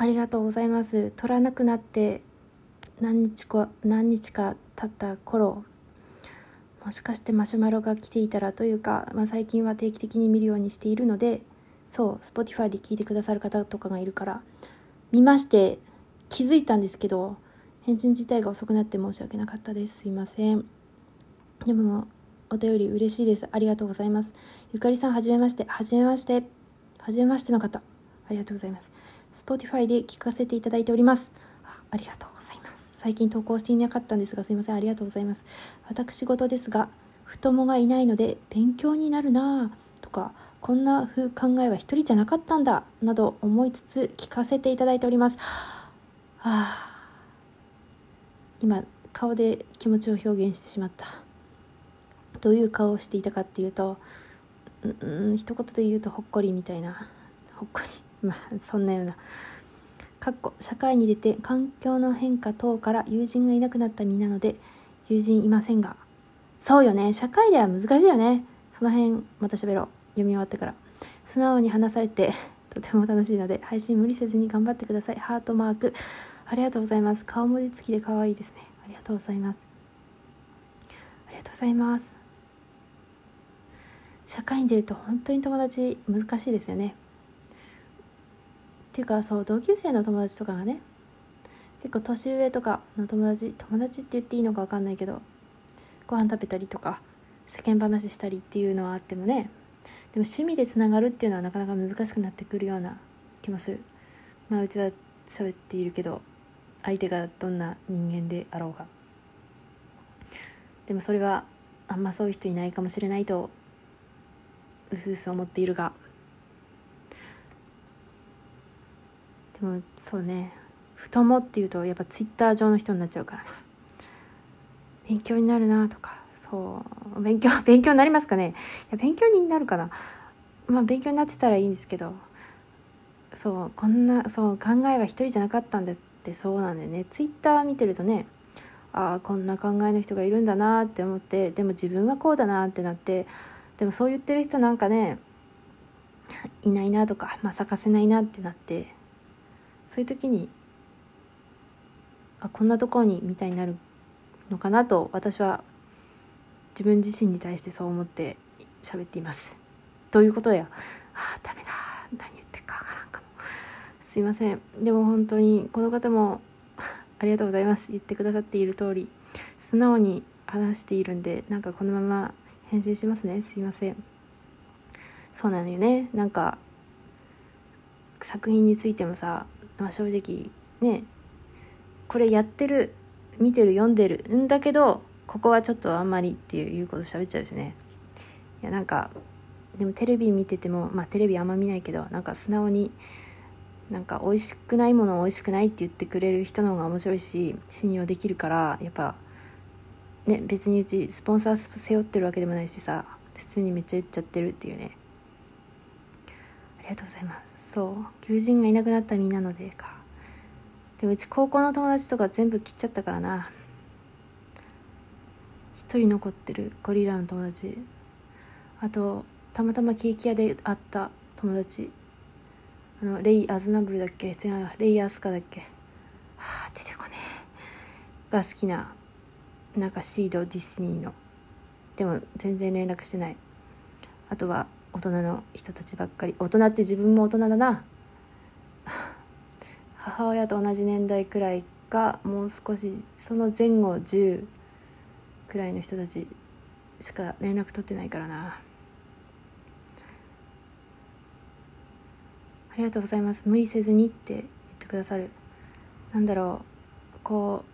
ありがとうございます。取らなくなって何日か何日か経った頃もしかしてマシュマロが来ていたらというか、まあ、最近は定期的に見るようにしているのでそう Spotify で聞いてくださる方とかがいるから見まして気づいたんですけど返信自体が遅くなって申し訳なかったです。すいません。でもお便り嬉しいです。ありがとうございます。ゆかりさんはじめまして。はじめまして。はじめましての方。ありがとうございます。Spotify で聞かせていただいております。あありがとうございます。最近投稿していなかったんですがすいません。ありがとうございます。私事ですが太もがいないので勉強になるなぁ。とかこんな風考えは一人じゃなかったんだ。など思いつつ聞かせていただいております。はあ今顔で気持ちを表現してしまった。どういう顔をしていたかっていうとうん一言で言うとほっこりみたいな。ほっこり。まあそんなような。かっこ社会に出て環境の変化等から友人がいなくなった身なので友人いませんが。そうよね。社会では難しいよね。その辺また喋ろう。読み終わってから。素直に話されて とても楽しいので配信無理せずに頑張ってください。ハートマーク。ありがとうございます。顔文字付きで可愛いですね。ありがとうございます。ありがとうございます。社会に出ると本当に友達難しいですよね。っていうかそう同級生の友達とかがね結構年上とかの友達友達って言っていいのか分かんないけどご飯食べたりとか世間話したりっていうのはあってもねでも趣味でつながるっていうのはなかなか難しくなってくるような気もする。まあうちは喋っているけど相手がどんな人間であろうがでもそれはあんまそういう人いないかもしれないとうすうす思っているが。でもそうね。太もっていうとやっぱツイッター上の人になっちゃうからな勉強になるなとか。そう。勉強 勉強になりますかね。いや勉強になるかな。まあ勉強になってたらいいんですけど。そうこんなそう考えは一人じゃなかったんだってそうなんだよね。ツイッター見てるとねああこんな考えの人がいるんだなって思ってでも自分はこうだなってなってでもそう言ってる人なんかねいないなとか、まあ、咲かせないなってなってそういう時にあこんなところにみたいになるのかなと私は自分自身に対してそう思って喋っています。どういうことやあダメだ。何言ってるかわからんかも。すいません。でも本当にこの方もありがとうございます。言ってくださっている通り素直に話しているんでなんかこのまま返信しますね。すいません。そうなのよね。なんか作品についてもさ、まあ、正直ねこれやってる見てる読んでるんだけどここはちょっとあんまりっていうこと喋っちゃうしね。いやなんかでもテレビ見ててもまあテレビあんま見ないけどなんか素直になんか美味しくないものを美味しくないって言ってくれる人の方が面白いし信用できるからやっぱね別にうちスポンサー背負ってるわけでもないしさ普通にめっちゃ言っちゃってるっていうね。ありがとうございます。そう友人がいなくなった身なのでか。でもうち高校の友達とか全部切っちゃったからな。一人残ってるゴリラの友達。あとたまたまケーキ屋で会った友達。あのレイ・アズナブルだっけ？違うレイ・アスカだっけ？はあ出てこねえ。が好きななんかシードディズニーの。でも全然連絡してない。あとは大人の人たちばっかり。大人って自分も大人だな。母親と同じ年代くらいかもう少しその前後10くらいの人たちしか連絡取ってないからな。ありがとうございます。無理せずにって言ってくださる。なんだろう。こ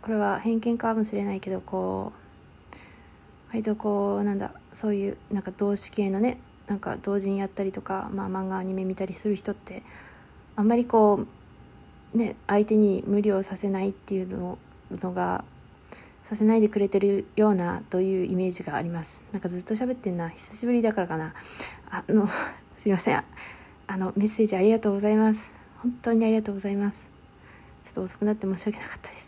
うこれは偏見かもしれないけどこう割とこうなんだそういうなんか同志系のねなんか同人やったりとか、まあ、漫画アニメ見たりする人ってあんまりこうね相手に無理をさせないっていうののがさせないでくれてるようなというイメージがあります。なんかずっと喋ってんな。久しぶりだからかな。あの すいません。あのメッセージありがとうございます。本当にありがとうございます。ちょっと遅くなって申し訳なかったです。